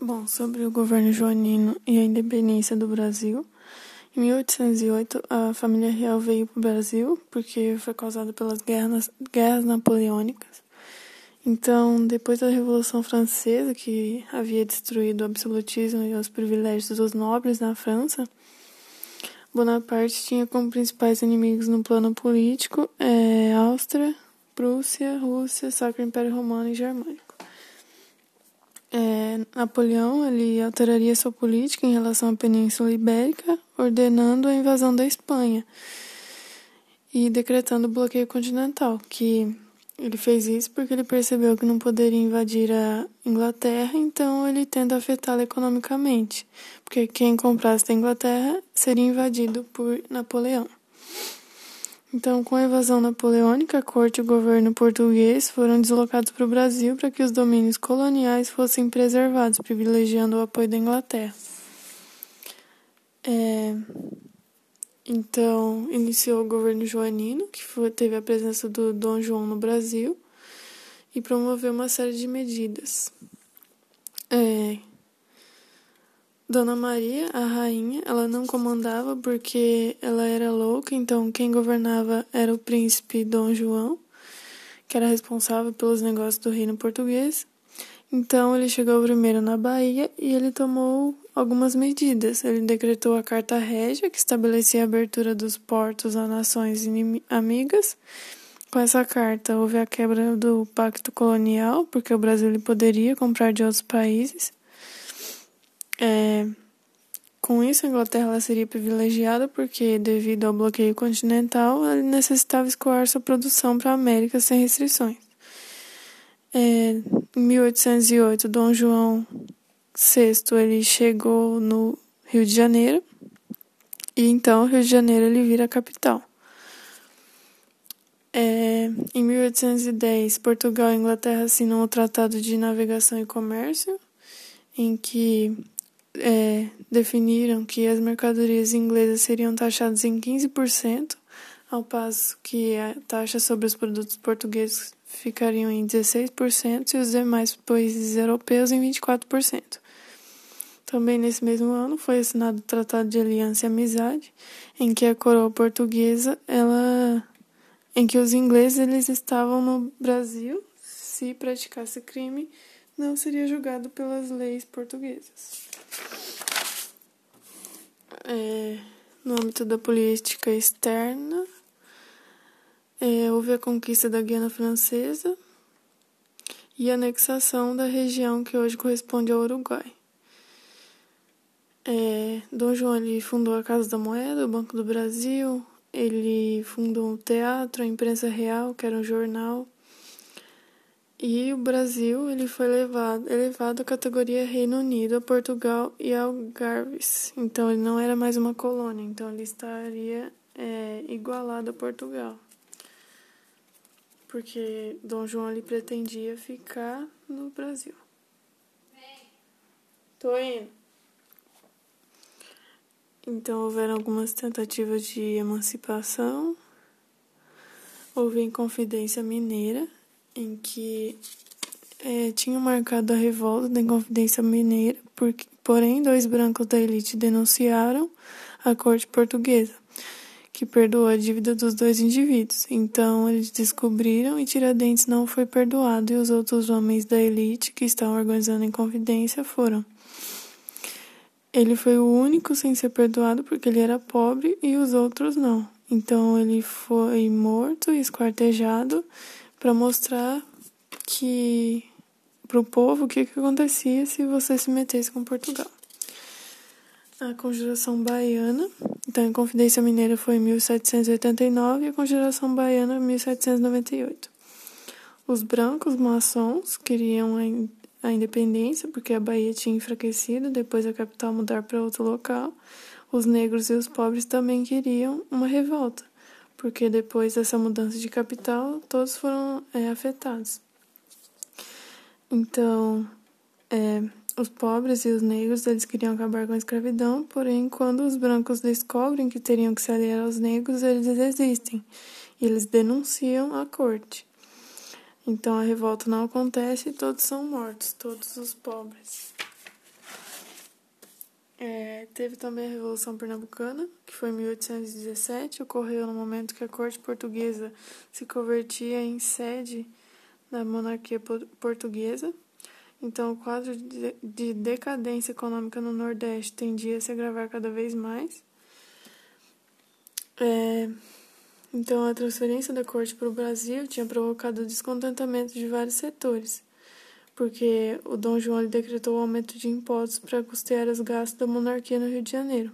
Bom, sobre o governo joanino e a independência do Brasil. Em 1808, a família real veio para o Brasil porque foi causada pelas guerras, guerras napoleônicas. Então, depois da Revolução Francesa, que havia destruído o absolutismo e os privilégios dos nobres na França, Bonaparte tinha como principais inimigos no plano político é, Áustria, Prússia, Rússia, Sacro Império Romano e Germânico. É, Napoleão ele alteraria sua política em relação à Península Ibérica, ordenando a invasão da Espanha e decretando o bloqueio continental, que ele fez isso porque ele percebeu que não poderia invadir a Inglaterra, então ele tenta afetá-la economicamente, porque quem comprasse da Inglaterra seria invadido por Napoleão. Então, com a invasão napoleônica, a corte e o governo português foram deslocados para o Brasil para que os domínios coloniais fossem preservados, privilegiando o apoio da Inglaterra. É... Então, iniciou o governo joanino, que foi, teve a presença do Dom João no Brasil, e promoveu uma série de medidas. É, Dona Maria, a rainha, ela não comandava porque ela era louca, então quem governava era o príncipe Dom João, que era responsável pelos negócios do reino português. Então ele chegou primeiro na Bahia e ele tomou algumas medidas. Ele decretou a Carta Régia, que estabelecia a abertura dos portos a nações amigas. Com essa carta houve a quebra do pacto colonial, porque o Brasil poderia comprar de outros países. É, com isso, a Inglaterra seria privilegiada porque, devido ao bloqueio continental, ela necessitava escoar sua produção para a América sem restrições. É, em 1808, Dom João VI ele chegou no Rio de Janeiro e então Rio de Janeiro ele vira a capital. É, em 1810, Portugal e Inglaterra assinam o Tratado de Navegação e Comércio, em que é, definiram que as mercadorias inglesas seriam taxadas em 15%, ao passo que a taxa sobre os produtos portugueses ficariam em 16% e os demais países europeus em 24%. Também nesse mesmo ano foi assinado o Tratado de Aliança e Amizade, em que a coroa portuguesa, ela em que os ingleses eles estavam no Brasil se praticasse crime não seria julgado pelas leis portuguesas. É, no âmbito da política externa, é, houve a conquista da Guiana Francesa e a anexação da região que hoje corresponde ao Uruguai. É, Dom João ele fundou a Casa da Moeda, o Banco do Brasil, ele fundou o teatro, a imprensa real, que era um jornal, e o Brasil ele foi elevado, elevado à categoria Reino Unido, a Portugal e Algarves. Então ele não era mais uma colônia, então ele estaria é, igualado a Portugal. Porque Dom João ele pretendia ficar no Brasil. Tô indo. Então houveram algumas tentativas de emancipação. Houve Inconfidência Mineira em que é, tinham marcado a revolta da Inconfidência Mineira, porque, porém, dois brancos da elite denunciaram a corte portuguesa, que perdoou a dívida dos dois indivíduos. Então, eles descobriram e Tiradentes não foi perdoado, e os outros homens da elite que estavam organizando a Inconfidência foram. Ele foi o único sem ser perdoado porque ele era pobre e os outros não. Então ele foi morto e esquartejado para mostrar que para o povo o que, que acontecia se você se metesse com Portugal. A Conjuração Baiana, então a Confidência Mineira foi em 1789 e a Conjuração Baiana em 1798. Os brancos maçons queriam a independência porque a Bahia tinha enfraquecido depois a capital mudar para outro local. Os negros e os pobres também queriam uma revolta porque depois dessa mudança de capital, todos foram é, afetados. Então, é, os pobres e os negros eles queriam acabar com a escravidão, porém, quando os brancos descobrem que teriam que se aliar aos negros, eles desistem e eles denunciam a corte. Então a revolta não acontece e todos são mortos, todos os pobres. É, teve também a Revolução Pernambucana, que foi em 1817, ocorreu no momento que a corte portuguesa se convertia em sede da monarquia portuguesa. Então, o quadro de decadência econômica no Nordeste tendia a se agravar cada vez mais. É, então, a transferência da corte para o Brasil tinha provocado o descontentamento de vários setores porque o Dom João decretou o aumento de impostos para custear os gastos da monarquia no Rio de Janeiro.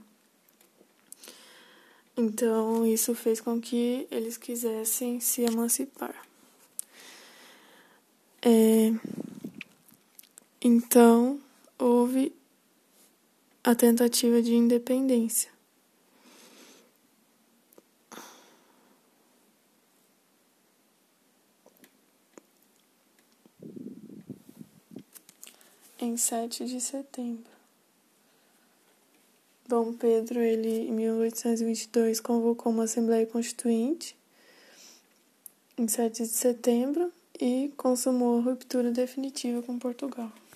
Então, isso fez com que eles quisessem se emancipar. É, então, houve a tentativa de independência. Em 7 de setembro. Dom Pedro, ele, em 1822, convocou uma Assembleia Constituinte em 7 de setembro e consumou a ruptura definitiva com Portugal.